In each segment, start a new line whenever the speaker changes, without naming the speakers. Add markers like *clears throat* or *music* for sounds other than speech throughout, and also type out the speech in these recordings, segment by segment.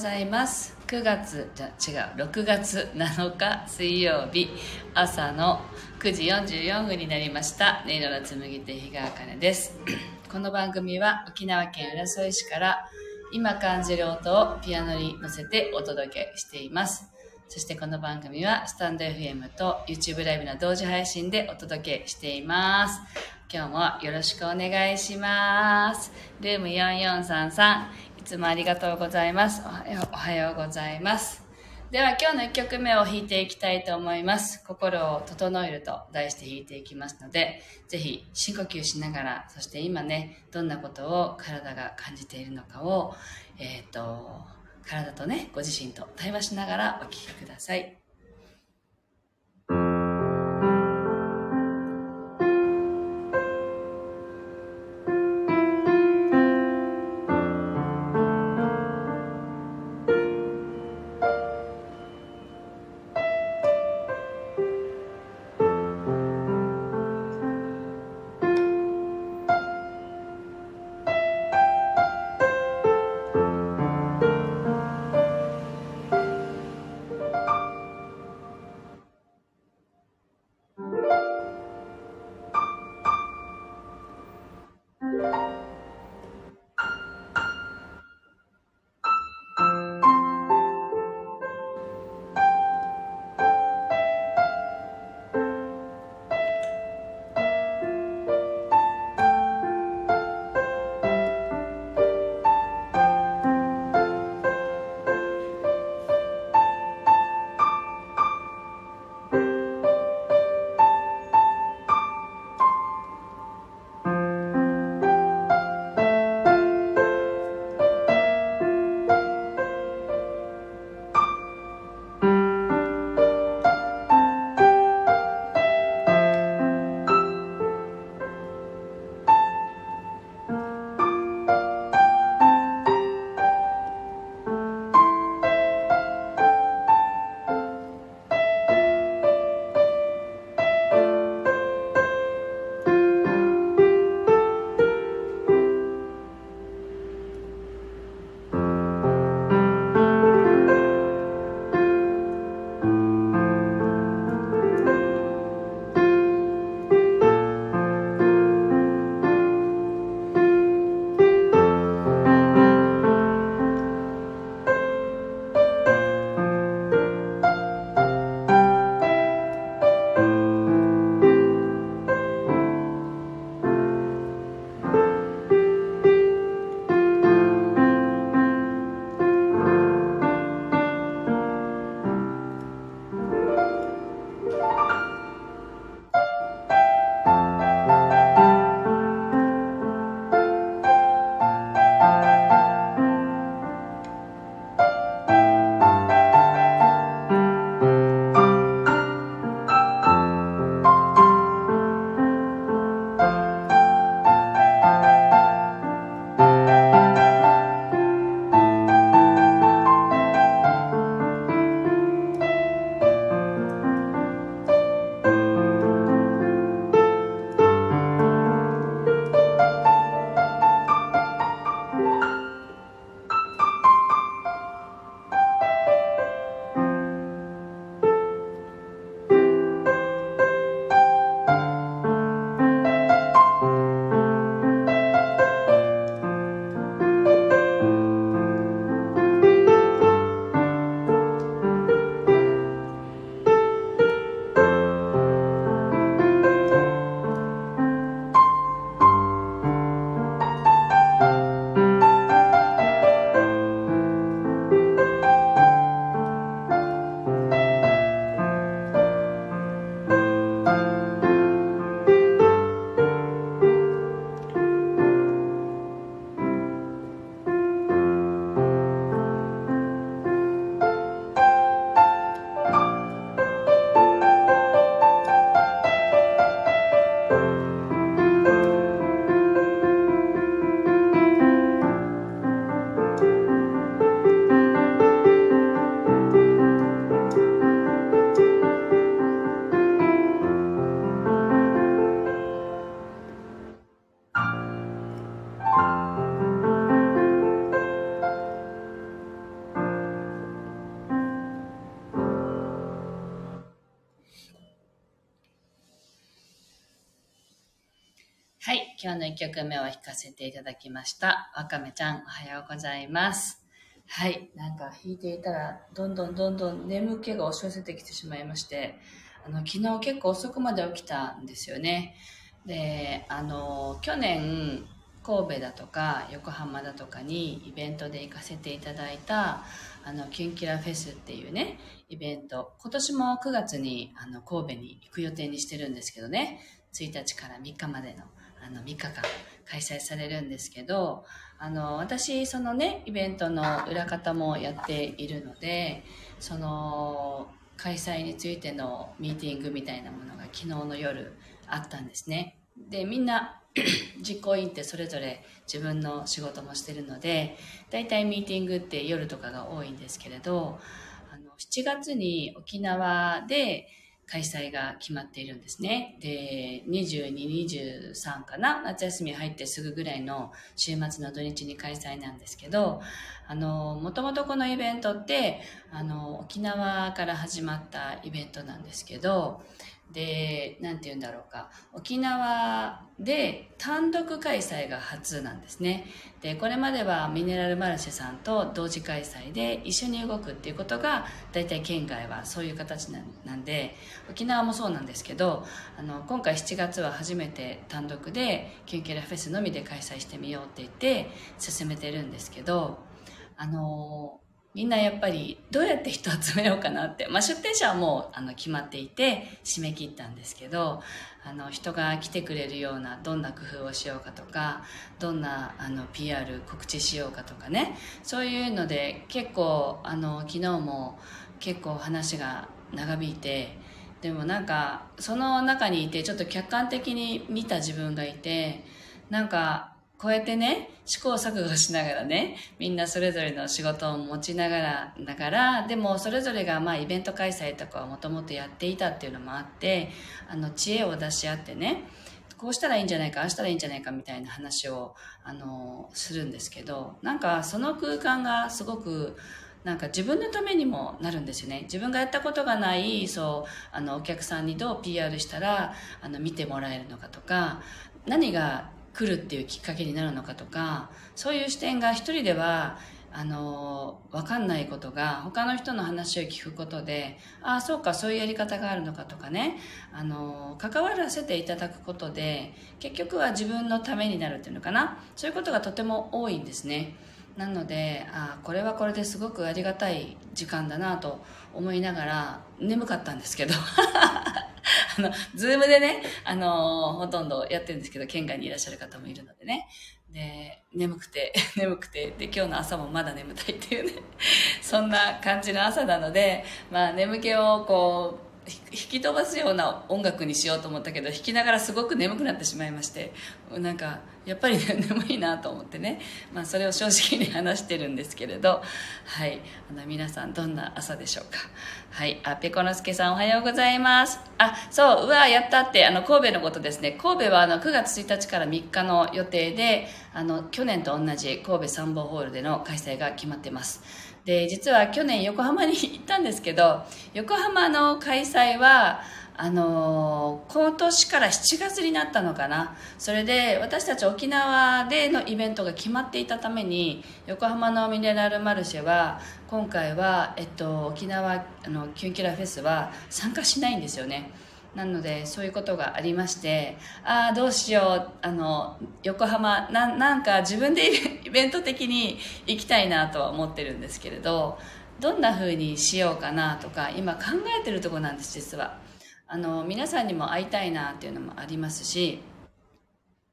ございます。9月じゃ違う。6月7日水曜日。朝の9時44分になりました。音色の紡手日川茜です。この番組は沖縄県浦添市から今感じる音をピアノに乗せてお届けしています。そしてこの番組はスタンド FM と YouTube ライブの同時配信でお届けしています。今日もよろしくお願いします。ルーム4433いつもありがとうございます。おはようおはようございます。では今日の1曲目を弾いていきたいと思います。心を整えると題して弾いていきますので、ぜひ深呼吸しながら、そして今ね、どんなことを体が感じているのかを、えっ、ー、と、体とね、ご自身と対話しながらお聴きください。今日の1曲目を弾かせていただきました。わかめちゃん、おはようございます。はい。なんか弾いていたら、どんどんどんどん眠気が押し寄せてきてしまいまして、あの、昨日結構遅くまで起きたんですよね。で、あの、去年、神戸だとか横浜だとかにイベントで行かせていただいたあのキュンキラフェスっていうねイベント今年も9月にあの神戸に行く予定にしてるんですけどね1日から3日までのあの3日間開催されるんですけどあの私そのねイベントの裏方もやっているのでその開催についてのミーティングみたいなものが昨日の夜あったんですね。でみんな *clears throat* 実行委員ってそれぞれ自分の仕事もしてるので大体ミーティングって夜とかが多いんですけれどあの7月に沖縄で開催が決まっているんですね。で、22、23かな？夏休み入ってすぐぐらいの週末の土日に開催なんですけど、あの、もともとこのイベントって、あの、沖縄から始まったイベントなんですけど、で、なんて言うんだろうか。沖縄で単独開催が初なんですね。で、これまではミネラルマルシェさんと同時開催で一緒に動くっていうことが、大体県外はそういう形なんで、沖縄もそうなんですけど、あの、今回7月は初めて単独で、キュンキラフェスのみで開催してみようって言って進めてるんですけど、あのみんなやっぱりどうやって人集めようかなって、まあ、出店者はもうあの決まっていて締め切ったんですけどあの人が来てくれるようなどんな工夫をしようかとかどんなあの PR 告知しようかとかね。そういうので結構あの昨日も結構話が長引いてでもなんかその中にいてちょっと客観的に見た自分がいてなんかこうやってね、試行錯誤しながらね、みんなそれぞれの仕事を持ちながら、だから、でもそれぞれがまあイベント開催とかをもともとやっていたっていうのもあって、あの、知恵を出し合ってね、こうしたらいいんじゃないか、ああしたらいいんじゃないかみたいな話を、あの、するんですけど、なんかその空間がすごく、なんか自分のためにもなるんですよね。自分がやったことがない、そう、あの、お客さんにどう PR したら、あの、見てもらえるのかとか、何が来るっていうきっかけになるのかとかそういう視点が一人ではあの分かんないことが他の人の話を聞くことでああそうかそういうやり方があるのかとかねあの関わらせていただくことで結局は自分のためになるっていうのかな。そういうことがとても多いんですね。なのでああこれはこれですごくありがたい時間だなと思いながら眠かったんですけど。*laughs* あの、ズームでね、あのー、ほとんどやってるんですけど、県外にいらっしゃる方もいるのでね。で、眠くて、*laughs* 眠くて、で、今日の朝もまだ眠たいっていうね、そんな感じの朝なので、まあ、眠気をこう、引き飛ばすような音楽にしようと思ったけど弾きながらすごく眠くなってしまいましてなんかやっぱり、*laughs* 眠いなと思ってね、まあ、それを正直に話してるんですけれどはい。あの皆さんどんな朝でしょうか。はい。あペコのすけさんおはようございます。あそううわやったって。あの神戸のことですね。神戸はあの9月1日から3日の予定であの去年と同じ神戸サンボホールでの開催が決まってます。で実は去年横浜に行ったんですけど横浜の開催はあの今年から7月になったのかな。それで私たち沖縄でのイベントが決まっていたために横浜のミネラルマルシェは今回は、えっと、沖縄あのキュンキラフェスは参加しないんですよね。なのでそういうことがありましてああどうしよう。あの横浜ななんか自分でイベント的に行きたいなとは思ってるんですけれどどんな風にしようかなとか今考えてるとこなんです実は。あの皆さんにも会いたいなっていうのもありますし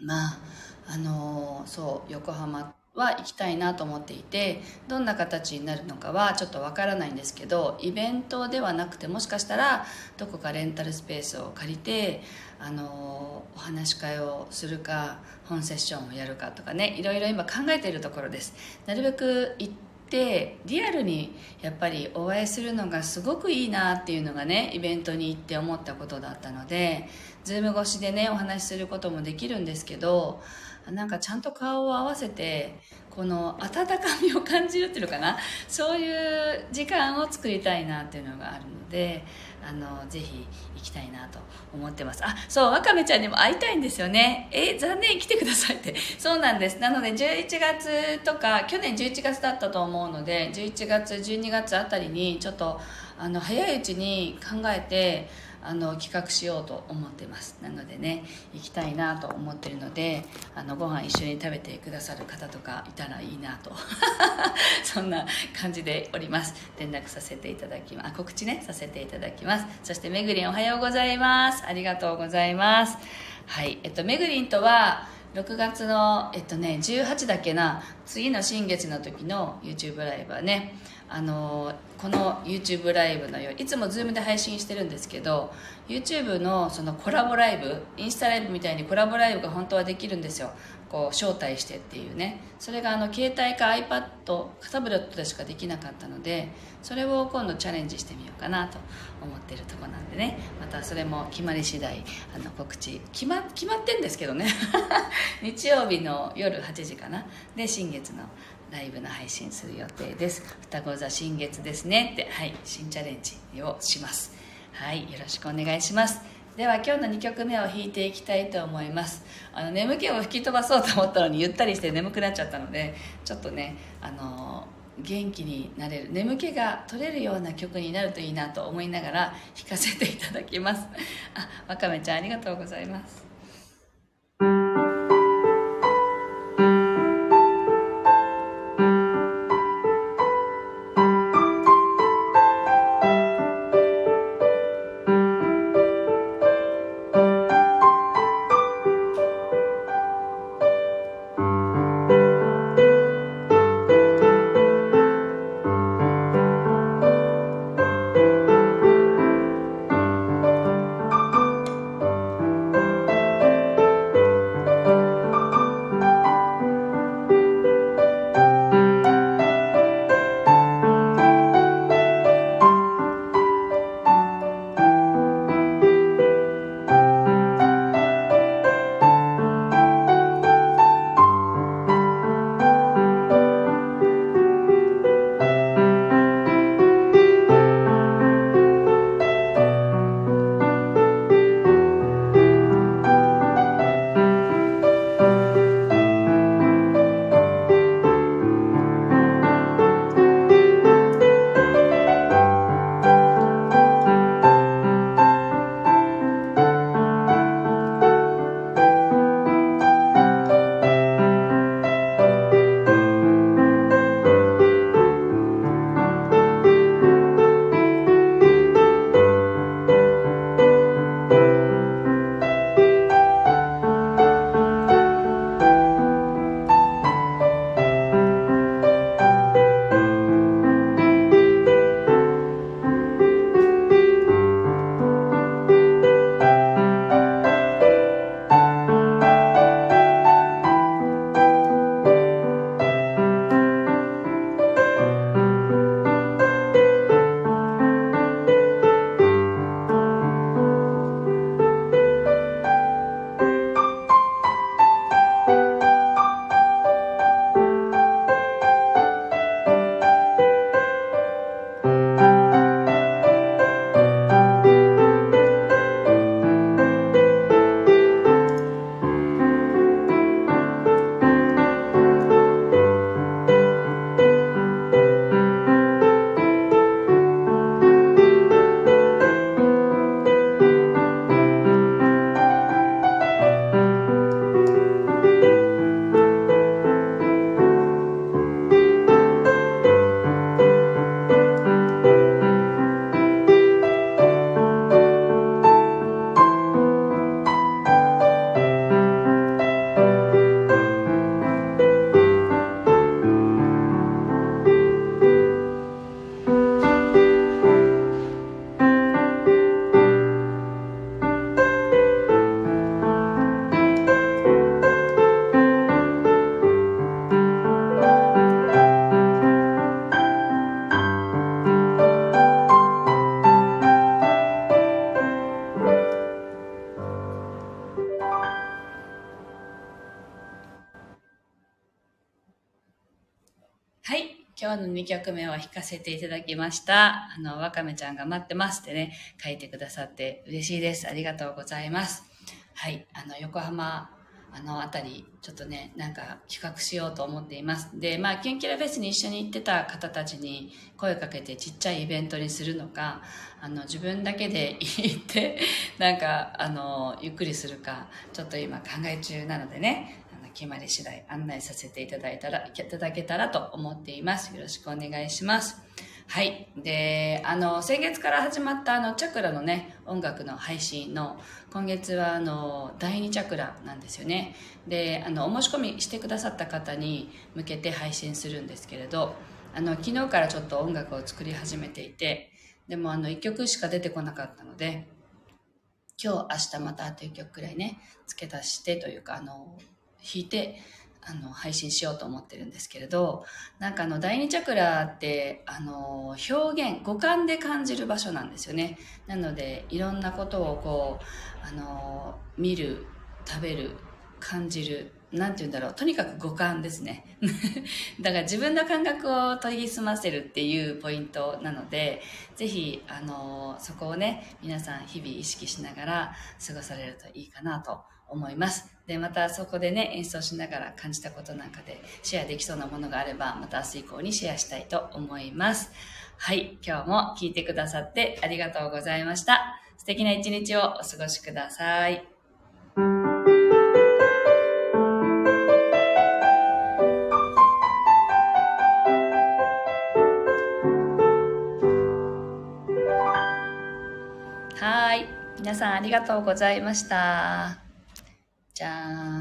まああのそう横浜は行きたいなと思っていてどんな形になるのかはちょっとわからないんですけどイベントではなくてもしかしたらどこかレンタルスペースを借りてあのお話し会をするか本セッションをやるかとかねいろいろ今考えているところです。なるべく行ってリアルにやっぱりお会いするのがすごくいいなっていうのがねイベントに行って思ったことだったので Zoom 越しでねお話しすることもできるんですけどなんかちゃんと顔を合わせてこの温かみを感じるっていうのかな？そういう時間を作りたいなっていうのがあるのであのぜひ行きたいなと思ってます。あそうわかめちゃんにも会いたいんですよね。え残念来てくださいって。そうなんです。なので11月とか去年11月だったと思うので11月12月あたりにちょっとあの早いうちに考えてあの企画しようと思ってます。なのでね行きたいなと思ってるのであのご飯一緒に食べてくださる方とかいたらいいなと。*laughs* そんな感じでおります。連絡させていただきます。告知ね。させていただきます。そしてめぐりんおはようございます。ありがとうございます。はい。えっとめぐりんとは6月の、えっとね、18だけな次の新月の時の YouTube ライブはねあのこの YouTube ライブのよういつも Zoom で配信してるんですけど YouTube のそのコラボライブインスタライブみたいにコラボライブが本当はできるんですよ。こう招待してっていうね。それがあの携帯か iPad タブレットでしかできなかったのでそれを今度チャレンジしてみようかなと思ってるとこなんでね。またそれも決まり次第あの告知。決ま決まってんですけどね。*laughs* 日曜日の夜8時かな。で新月のライブの配信する予定です。双子座新月ですねって。はい。新チャレンジをします。はい。よろしくお願いします。では今日の2曲目を弾いていきたいと思います。あの眠気を吹き飛ばそうと思ったのにゆったりして眠くなっちゃったのでちょっとねあの元気になれる眠気が取れるような曲になるといいなと思いながら弾かせていただきます。あわかめちゃんありがとうございます。今日の2曲目を弾かせていただきました。あの、わかめちゃんが待ってますってね、書いてくださって嬉しいです。ありがとうございます。はい、あの、横浜、あのあたり、ちょっとね、なんか企画しようと思っています。で、まあ、キュンキラフェスに一緒に行ってた方たちに声かけてちっちゃいイベントにするのか、あの、自分だけで行って、なんか、あの、ゆっくりするか、ちょっと今考え中なのでね、決まり次第案内させていただいたら、いただけたらと思っています。よろしくお願いします。はい。で、あの、先月から始まったあの、チャクラのね、音楽の配信の、今月はあの、第2チャクラなんですよね。で、あの、お申し込みしてくださった方に向けて配信するんですけれど、あの、昨日からちょっと音楽を作り始めていて、でもあの、1曲しか出てこなかったので、今日、明日またあと1曲くらいね、付け足してというか、あの、引いてあの配信しようと思ってるんですけれどなんかあの第二チャクラってあの表現五感で感じる場所なんですよね。なのでいろんなことをこうあの見る食べる感じるなんて言うんだろう。とにかく五感ですね。*laughs* だから自分の感覚を研ぎ澄ませるっていうポイントなので、ぜひ、あの、そこをね、皆さん日々意識しながら過ごされるといいかなと思います。で、またそこでね、演奏しながら感じたことなんかでシェアできそうなものがあれば、また明日以降にシェアしたいと思います。はい、今日も聞いてくださってありがとうございました。素敵な一日をお過ごしください。さんありがとうございました。じゃーん。